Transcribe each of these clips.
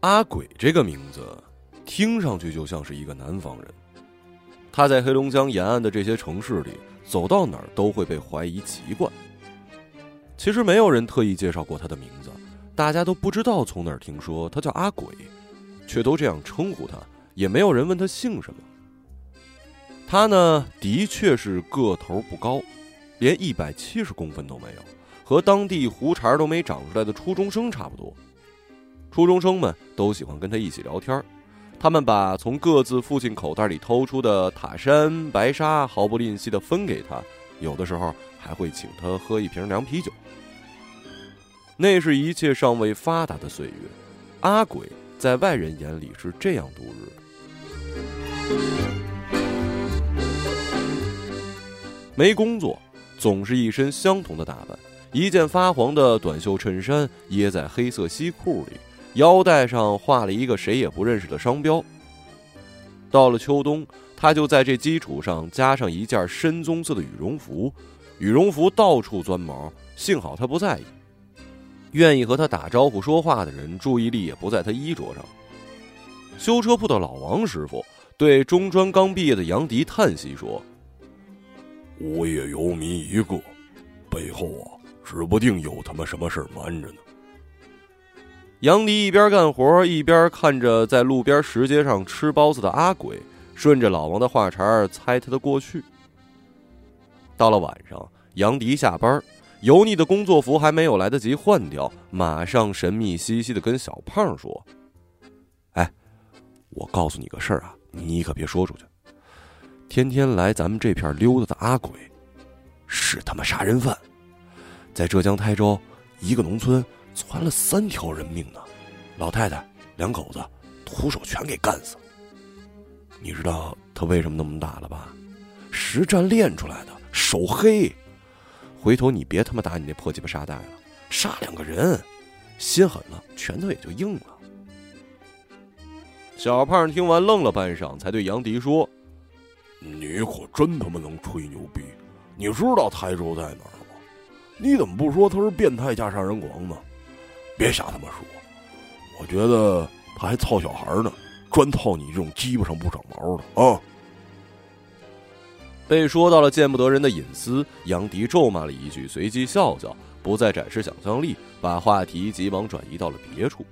阿鬼这个名字，听上去就像是一个南方人。他在黑龙江沿岸的这些城市里，走到哪儿都会被怀疑籍贯。其实没有人特意介绍过他的名字，大家都不知道从哪儿听说他叫阿鬼，却都这样称呼他，也没有人问他姓什么。他呢，的确是个头不高，连一百七十公分都没有，和当地胡茬都没长出来的初中生差不多。初中生们都喜欢跟他一起聊天他们把从各自父亲口袋里偷出的塔山白沙毫不吝惜的分给他，有的时候还会请他喝一瓶凉啤酒。那是一切尚未发达的岁月，阿鬼在外人眼里是这样度日的。没工作，总是一身相同的打扮，一件发黄的短袖衬衫掖在黑色西裤里。腰带上画了一个谁也不认识的商标。到了秋冬，他就在这基础上加上一件深棕色的羽绒服，羽绒服到处钻毛，幸好他不在意。愿意和他打招呼说话的人，注意力也不在他衣着上。修车铺的老王师傅对中专刚毕业的杨迪叹息说：“无业游民一个，背后啊，指不定有他妈什么事瞒着呢。”杨迪一边干活一边看着在路边石阶上吃包子的阿鬼，顺着老王的话茬猜他的过去。到了晚上，杨迪下班，油腻的工作服还没有来得及换掉，马上神秘兮兮的跟小胖说：“哎，我告诉你个事儿啊，你可别说出去。天天来咱们这片溜达的阿鬼，是他妈杀人犯，在浙江台州一个农村。”攒了三条人命呢，老太太、两口子，徒手全给干死了。你知道他为什么那么大了吧？实战练出来的，手黑。回头你别他妈打你那破鸡巴沙袋了，杀两个人，心狠了，拳头也就硬了。小胖听完愣了半晌，才对杨迪说：“你可真他妈能吹牛逼！你知道台州在哪儿吗？你怎么不说他是变态加杀人狂呢？”别瞎他妈说，我觉得他还操小孩呢，专操你这种鸡巴上不长毛的啊！被说到了见不得人的隐私，杨迪咒骂了一句，随即笑笑，不再展示想象力，把话题急忙转移到了别处。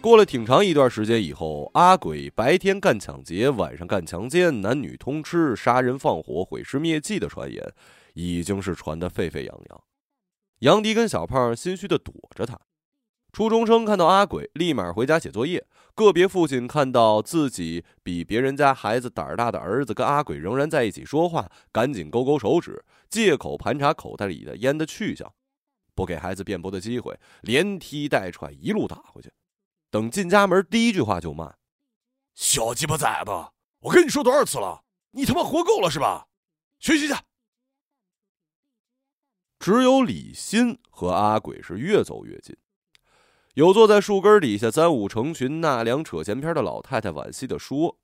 过了挺长一段时间以后，阿鬼白天干抢劫，晚上干强奸，男女通吃，杀人放火，毁尸灭迹的传言，已经是传得沸沸扬扬。杨迪跟小胖心虚的躲着他，初中生看到阿鬼，立马回家写作业。个别父亲看到自己比别人家孩子胆儿大的儿子跟阿鬼仍然在一起说话，赶紧勾勾手指，借口盘查口袋里的烟的去向，不给孩子辩驳的机会，连踢带踹一路打回去。等进家门，第一句话就骂：“小鸡巴崽子！我跟你说多少次了，你他妈活够了是吧？学习去。”只有李欣和阿鬼是越走越近。有坐在树根底下三五成群纳凉扯闲篇的老太太惋惜地说：“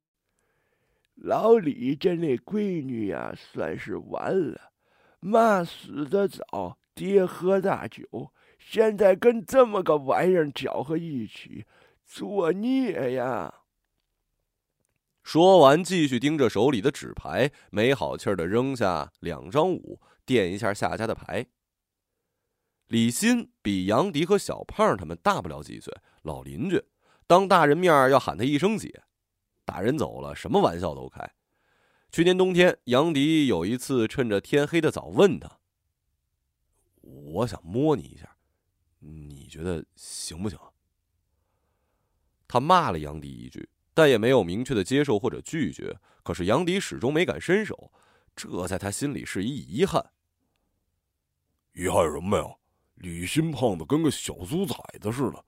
老李家那闺女呀，算是完了。妈死得早，爹喝大酒，现在跟这么个玩意儿搅和一起，作孽呀！”说完，继续盯着手里的纸牌，没好气儿的扔下两张五。垫一下下家的牌。李欣比杨迪和小胖他们大不了几岁，老邻居，当大人面要喊他一声姐。大人走了，什么玩笑都开。去年冬天，杨迪有一次趁着天黑的早问他：“我想摸你一下，你觉得行不行？”他骂了杨迪一句，但也没有明确的接受或者拒绝。可是杨迪始终没敢伸手，这在他心里是一遗憾。遗憾什么呀？李新胖的跟个小猪崽子似的，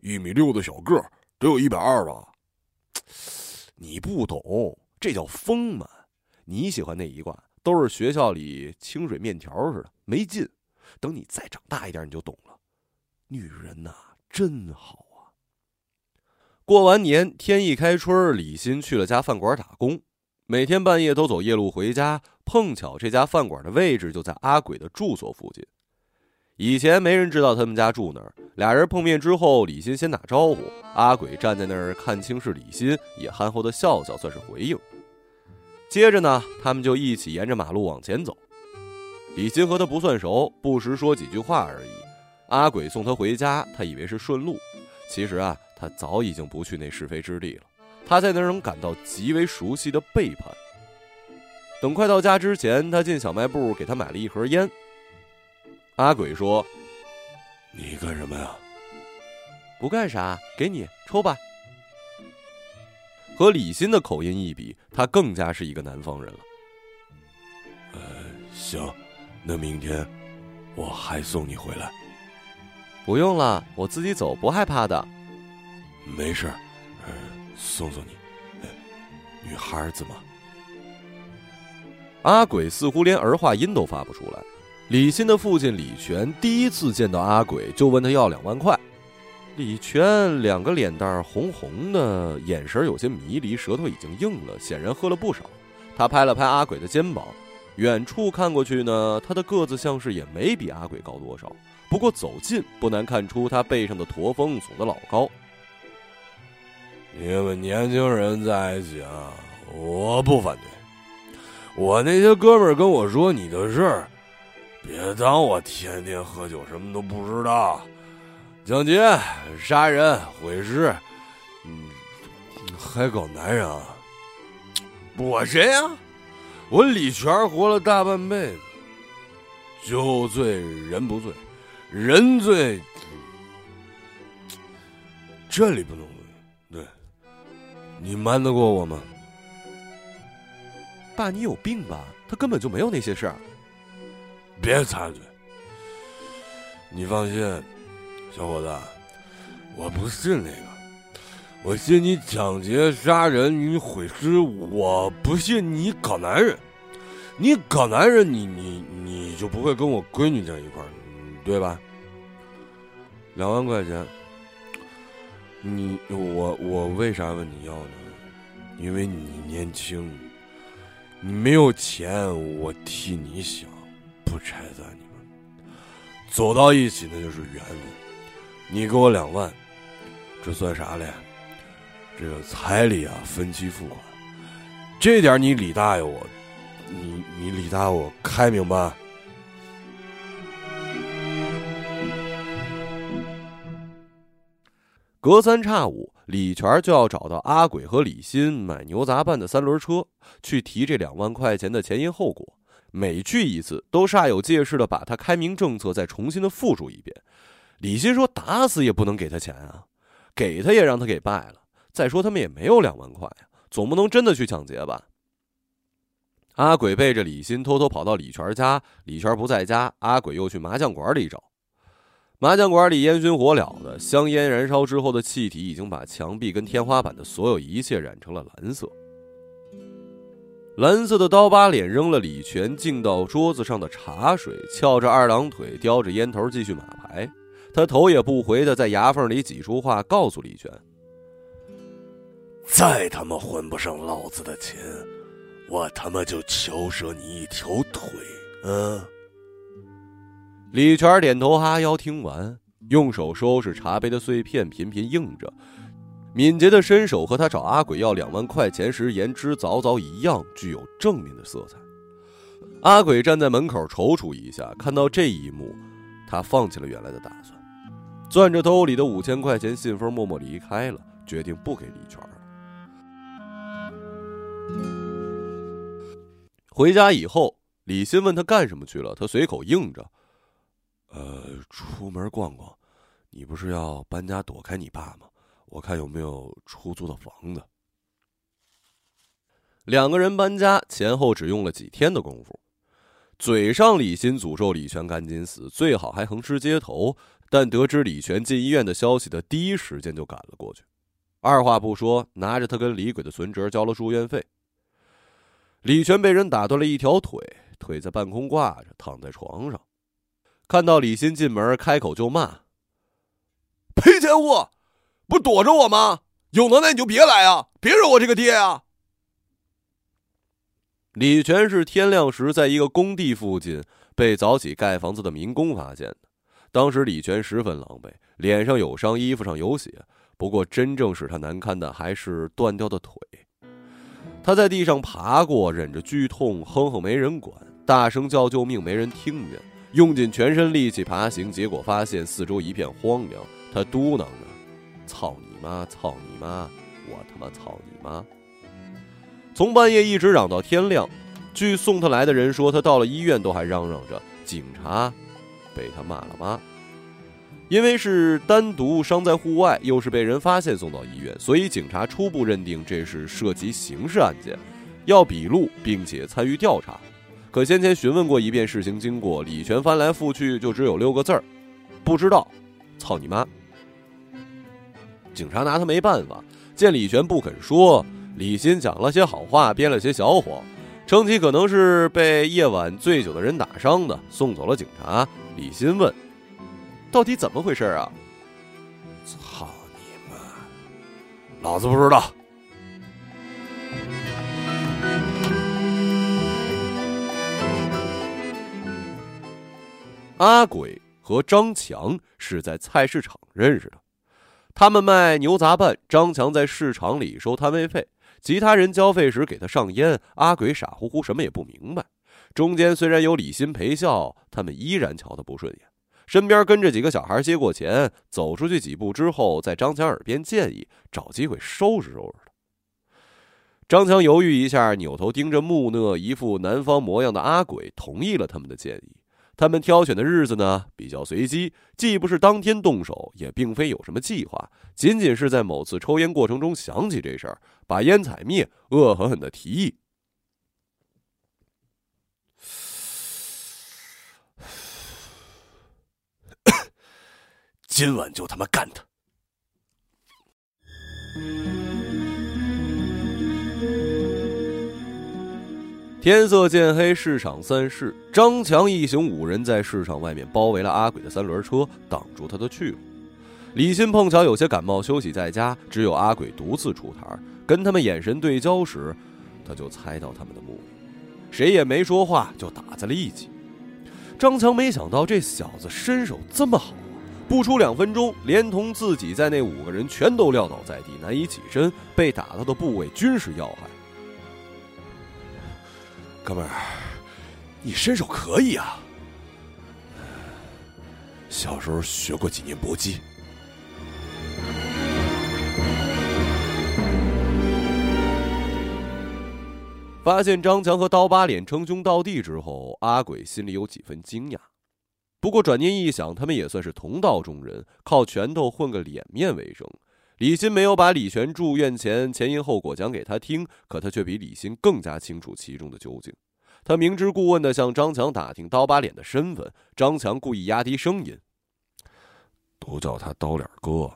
一米六的小个儿，得有一百二吧？你不懂，这叫丰满。你喜欢那一挂，都是学校里清水面条似的，没劲。等你再长大一点，你就懂了。女人呐，真好啊！过完年，天一开春，李欣去了家饭馆打工，每天半夜都走夜路回家。碰巧这家饭馆的位置就在阿鬼的住所附近。以前没人知道他们家住哪儿。俩人碰面之后，李欣先打招呼，阿鬼站在那儿看清是李欣，也憨厚的笑笑，算是回应。接着呢，他们就一起沿着马路往前走。李欣和他不算熟，不时说几句话而已。阿鬼送他回家，他以为是顺路，其实啊，他早已经不去那是非之地了。他在那儿能感到极为熟悉的背叛。等快到家之前，他进小卖部给他买了一盒烟。阿鬼说。你干什么呀？不干啥，给你抽吧。和李欣的口音一比，他更加是一个南方人了。呃，行，那明天我还送你回来。不用了，我自己走，不害怕的。没事，呃，送送你。女孩子嘛。阿鬼似乎连儿化音都发不出来。李欣的父亲李全第一次见到阿鬼，就问他要两万块。李全两个脸蛋红红的，眼神有些迷离，舌头已经硬了，显然喝了不少。他拍了拍阿鬼的肩膀，远处看过去呢，他的个子像是也没比阿鬼高多少。不过走近不难看出他背上的驼峰耸得老高。你们年轻人在一起啊，我不反对。我那些哥们跟我说你的事儿。别当我天天喝酒什么都不知道，抢劫、杀人、毁尸，嗯，还搞男人啊？我谁呀？我李全活了大半辈子，酒醉人不醉，人醉这里不能醉。对，你瞒得过我吗？爸，你有病吧？他根本就没有那些事儿。别插嘴！你放心，小伙子，我不信那个。我信你抢劫、杀人、你毁尸，我不信你搞男人。你搞男人，你你你就不会跟我闺女在一块儿，对吧？两万块钱，你我我为啥问你要呢？因为你年轻，你没有钱，我替你想。不拆散你们，走到一起那就是缘分。你给我两万，这算啥嘞？这个彩礼啊，分期付款，这点你李大爷我，你你李大爷我开明白？隔三差五，李全就要找到阿鬼和李鑫买牛杂拌的三轮车，去提这两万块钱的前因后果。每去一次，都煞有介事的把他开明政策再重新的复述一遍。李欣说：“打死也不能给他钱啊，给他也让他给败了。再说他们也没有两万块呀，总不能真的去抢劫吧？”阿鬼背着李欣偷偷跑到李全家，李全不在家，阿鬼又去麻将馆里找。麻将馆里烟熏火燎的，香烟燃烧之后的气体已经把墙壁跟天花板的所有一切染成了蓝色。蓝色的刀疤脸扔了李全敬到桌子上的茶水，翘着二郎腿，叼着烟头继续码牌。他头也不回的在牙缝里挤出话，告诉李全：“再他妈混不上老子的钱，我他妈就敲折你一条腿！”嗯。李全点头哈腰，听完，用手收拾茶杯的碎片，频频应着。敏捷的身手和他找阿鬼要两万块钱时言之凿凿一样，具有正面的色彩。阿鬼站在门口踌躇一下，看到这一幕，他放弃了原来的打算，攥着兜里的五千块钱信封，默默离开了，决定不给李全了。回家以后，李欣问他干什么去了，他随口应着：“呃，出门逛逛。你不是要搬家躲开你爸吗？”我看有没有出租的房子。两个人搬家前后只用了几天的功夫，嘴上李欣诅咒李全赶紧死，最好还横尸街头。但得知李全进医院的消息的第一时间就赶了过去，二话不说，拿着他跟李鬼的存折交了住院费。李全被人打断了一条腿，腿在半空挂着，躺在床上，看到李欣进门，开口就骂：“赔钱货！”不躲着我吗？有能耐你就别来啊！别惹我这个爹啊！李全是天亮时在一个工地附近被早起盖房子的民工发现的。当时李全十分狼狈，脸上有伤，衣服上有血。不过，真正使他难堪的还是断掉的腿。他在地上爬过，忍着剧痛，哼哼没人管，大声叫救命，没人听见，用尽全身力气爬行，结果发现四周一片荒凉。他嘟囔着：“操你妈！操你妈！我他妈操你妈！”从半夜一直嚷到天亮。据送他来的人说，他到了医院都还嚷嚷着：“警察被他骂了妈。”因为是单独伤在户外，又是被人发现送到医院，所以警察初步认定这是涉及刑事案件，要笔录并且参与调查。可先前询问过一遍事情经过，李全翻来覆去就只有六个字儿：不知道。操你妈！警察拿他没办法，见李全不肯说，李鑫讲了些好话，编了些小谎，称其可能是被夜晚醉酒的人打伤的，送走了警察。李鑫问。到底怎么回事啊？操你妈！老子不知道。阿鬼和张强是在菜市场认识的，他们卖牛杂拌，张强在市场里收摊位费，其他人交费时给他上烟，阿鬼傻乎乎什么也不明白。中间虽然有李鑫陪笑，他们依然瞧他不顺眼。身边跟着几个小孩接过钱，走出去几步之后，在张强耳边建议找机会收拾收拾他。张强犹豫一下，扭头盯着木讷、一副南方模样的阿鬼，同意了他们的建议。他们挑选的日子呢比较随机，既不是当天动手，也并非有什么计划，仅仅是在某次抽烟过程中想起这事儿，把烟踩灭，恶狠狠的提议。今晚就他妈干他！天色渐黑，市场散市。张强一行五人在市场外面包围了阿鬼的三轮车，挡住他的去路。李鑫碰巧有些感冒，休息在家，只有阿鬼独自出台。跟他们眼神对焦时，他就猜到他们的目的，谁也没说话，就打在了一起。张强没想到这小子身手这么好。不出两分钟，连同自己在内五个人全都撂倒在地，难以起身，被打到的部位均是要害。哥们儿，你身手可以啊！小时候学过几年搏击。发现张强和刀疤脸称兄道弟之后，阿鬼心里有几分惊讶。不过转念一想，他们也算是同道中人，靠拳头混个脸面为生。李鑫没有把李全住院前前因后果讲给他听，可他却比李鑫更加清楚其中的究竟。他明知故问的向张强打听刀疤脸的身份，张强故意压低声音：“都叫他刀脸哥，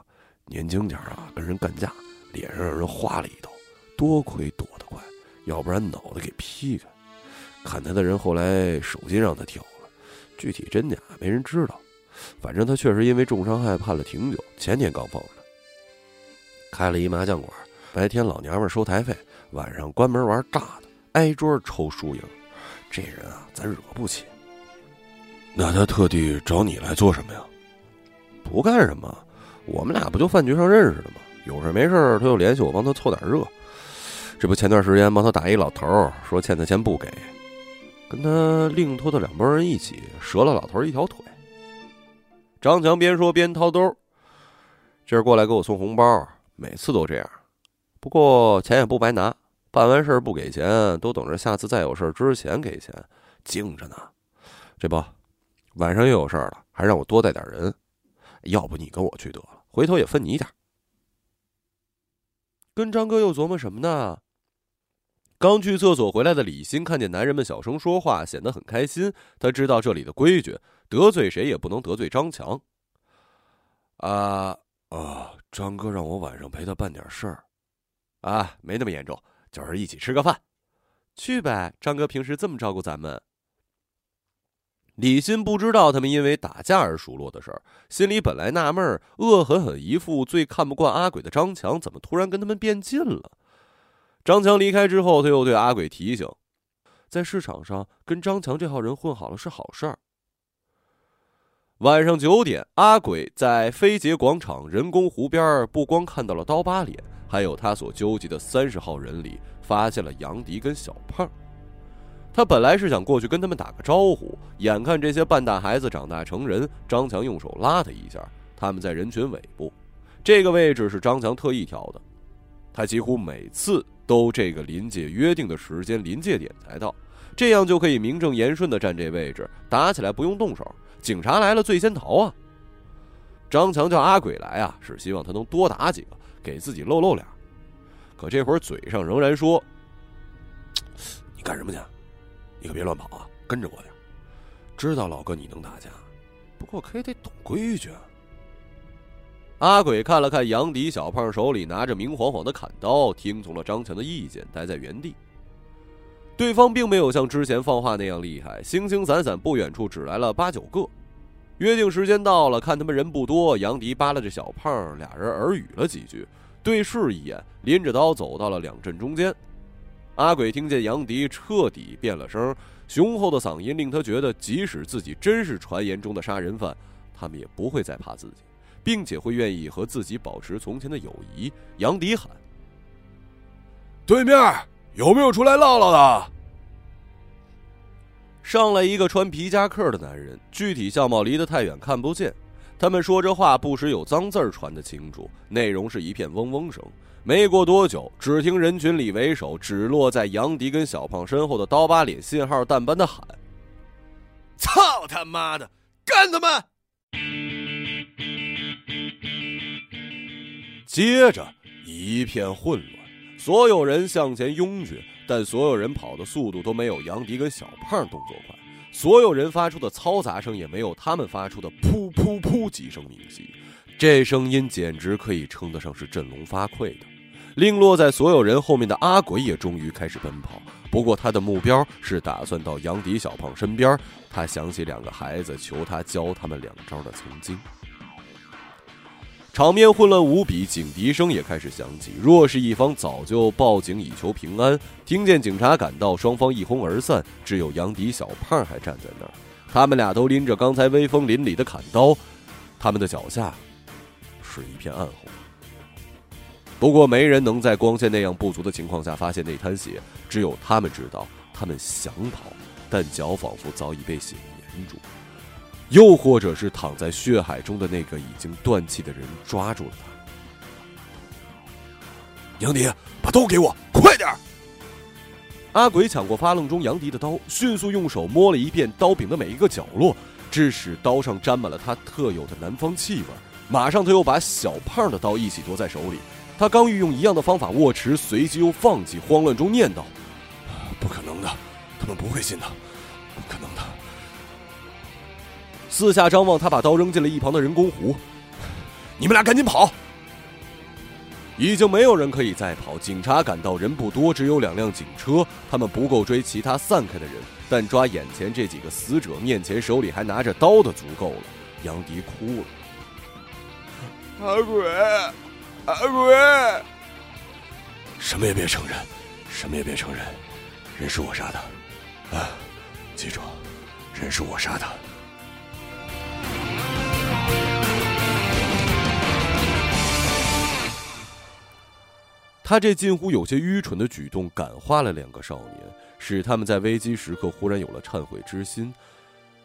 年轻点啊，跟人干架，脸上让人划了一刀，多亏躲得快，要不然脑袋给劈开。砍他的人后来手筋让他挑了。”具体真假没人知道，反正他确实因为重伤害判了挺久，前年刚放的。开了一麻将馆，白天老娘们收台费，晚上关门玩炸的，挨桌抽输赢。这人啊，咱惹不起。那他特地找你来做什么呀？不干什么，我们俩不就饭局上认识的吗？有事没事他就联系我帮他凑点热。这不前段时间帮他打一老头，说欠他钱不给。跟他另托的两拨人一起折了老头一条腿。张强边说边掏兜，今儿过来给我送红包，每次都这样。不过钱也不白拿，办完事儿不给钱，都等着下次再有事儿之前给钱，精着呢。这不，晚上又有事儿了，还让我多带点人。要不你跟我去得了，回头也分你一点。跟张哥又琢磨什么呢？刚去厕所回来的李欣看见男人们小声说话，显得很开心。他知道这里的规矩，得罪谁也不能得罪张强。啊啊！张哥让我晚上陪他办点事儿，啊，没那么严重，就是一起吃个饭。去呗，张哥平时这么照顾咱们。李欣不知道他们因为打架而熟络的事儿，心里本来纳闷恶狠狠一副最看不惯阿鬼的张强，怎么突然跟他们变近了？张强离开之后，他又对阿鬼提醒：“在市场上跟张强这号人混好了是好事儿。”晚上九点，阿鬼在飞捷广场人工湖边，不光看到了刀疤脸，还有他所纠集的三十号人里，发现了杨迪跟小胖。他本来是想过去跟他们打个招呼，眼看这些半大孩子长大成人，张强用手拉他一下，他们在人群尾部，这个位置是张强特意挑的，他几乎每次都这个临界约定的时间临界点才到，这样就可以名正言顺的站这位置，打起来不用动手。警察来了，最先逃啊！张强叫阿鬼来啊，是希望他能多打几个，给自己露露脸。可这会儿嘴上仍然说：“你干什么去？你可别乱跑啊，跟着我点。知道老哥你能打架，不过可也得懂规矩。”阿鬼看了看杨迪、小胖手里拿着明晃晃的砍刀，听从了张强的意见，待在原地。对方并没有像之前放话那样厉害，星星散散，不远处只来了八九个。约定时间到了，看他们人不多，杨迪扒拉着小胖，俩人耳语了几句，对视一眼，拎着刀走到了两阵中间。阿鬼听见杨迪彻底变了声，雄厚的嗓音令他觉得，即使自己真是传言中的杀人犯，他们也不会再怕自己，并且会愿意和自己保持从前的友谊。杨迪喊：“对面。”有没有出来唠唠的？上来一个穿皮夹克的男人，具体相貌离得太远看不见。他们说着话，不时有脏字儿传得清楚，内容是一片嗡嗡声。没过多久，只听人群里为首，只落在杨迪跟小胖身后的刀疤脸信号弹般的喊：“操他妈的，干他们！”接着一片混乱。所有人向前拥去，但所有人跑的速度都没有杨迪跟小胖动作快。所有人发出的嘈杂声也没有他们发出的噗噗噗几声明晰。这声音简直可以称得上是振聋发聩的。令落在所有人后面的阿鬼也终于开始奔跑，不过他的目标是打算到杨迪、小胖身边。他想起两个孩子求他教他们两招的曾经。场面混乱无比，警笛声也开始响起。若是一方早就报警以求平安，听见警察赶到，双方一哄而散。只有杨迪、小胖还站在那儿，他们俩都拎着刚才威风凛凛的砍刀，他们的脚下是一片暗红。不过没人能在光线那样不足的情况下发现那滩血，只有他们知道，他们想跑，但脚仿佛早已被血粘住。又或者是躺在血海中的那个已经断气的人抓住了他。杨迪，把刀给我，快点！阿鬼抢过发愣中杨迪的刀，迅速用手摸了一遍刀柄的每一个角落，致使刀上沾满了他特有的南方气味。马上他又把小胖的刀一起夺在手里。他刚欲用一样的方法握持，随即又放弃，慌乱中念叨：“不可能的，他们不会信的，不可能的。”四下张望，他把刀扔进了一旁的人工湖。你们俩赶紧跑！已经没有人可以再跑。警察赶到，人不多，只有两辆警车。他们不够追其他散开的人，但抓眼前这几个死者面前手里还拿着刀的足够了。杨迪哭了：“阿鬼，阿鬼，什么也别承认，什么也别承认，人是我杀的。啊，记住，人是我杀的。”他这近乎有些愚蠢的举动感化了两个少年，使他们在危机时刻忽然有了忏悔之心。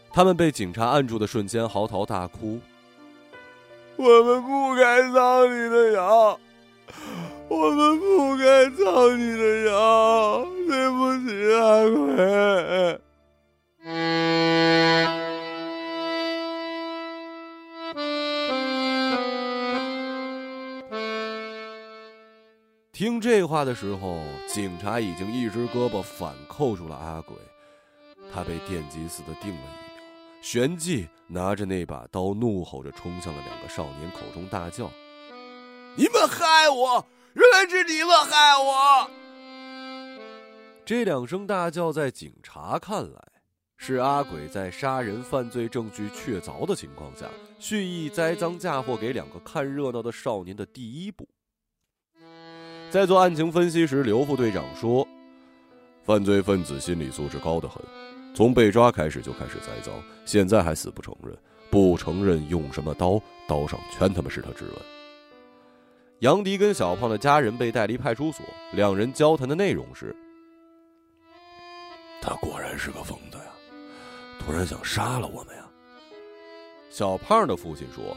他们被警察按住的瞬间嚎啕大哭：“我们不该造你的谣，我们不该造你的谣，对不起，阿奎。”听这话的时候，警察已经一只胳膊反扣住了阿鬼，他被电击似的定了一秒，旋即拿着那把刀，怒吼着冲向了两个少年，口中大叫：“你们害我！原来是你们害我！”这两声大叫，在警察看来，是阿鬼在杀人犯罪证据确凿的情况下，蓄意栽赃嫁祸给两个看热闹的少年的第一步。在做案情分析时，刘副队长说：“犯罪分子心理素质高得很，从被抓开始就开始栽赃，现在还死不承认，不承认用什么刀，刀上全他妈是他指纹。杨迪跟小胖的家人被带离派出所，两人交谈的内容是：他果然是个疯子呀，突然想杀了我们呀。小胖的父亲说：“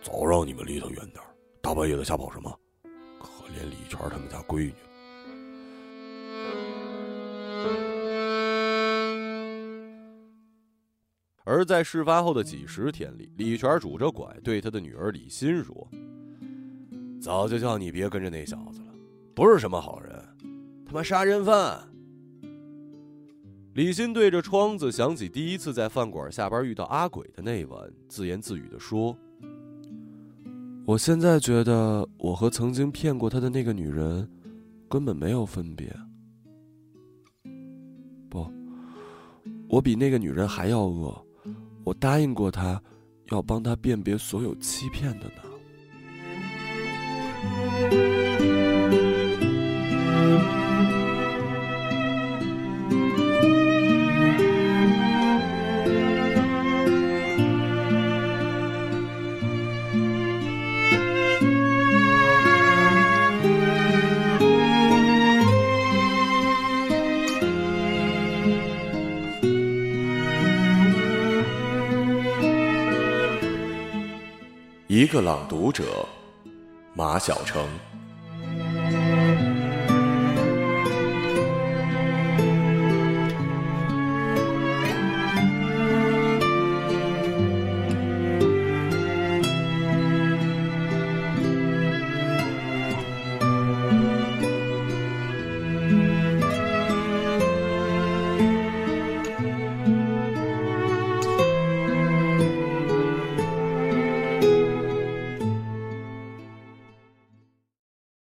早让你们离他远点大半夜的瞎跑什么？连李全他们家闺女。”而在事发后的几十天里，李全拄着拐对他的女儿李欣说：“早就叫你别跟着那小子了，不是什么好人，他妈杀人犯。”李欣对着窗子想起第一次在饭馆下班遇到阿鬼的那晚，自言自语的说：“我现在觉得我和曾经骗过他的那个女人，根本没有分别。不，我比那个女人还要恶。”我答应过她，要帮她辨别所有欺骗的呢。一个朗读者，马晓成。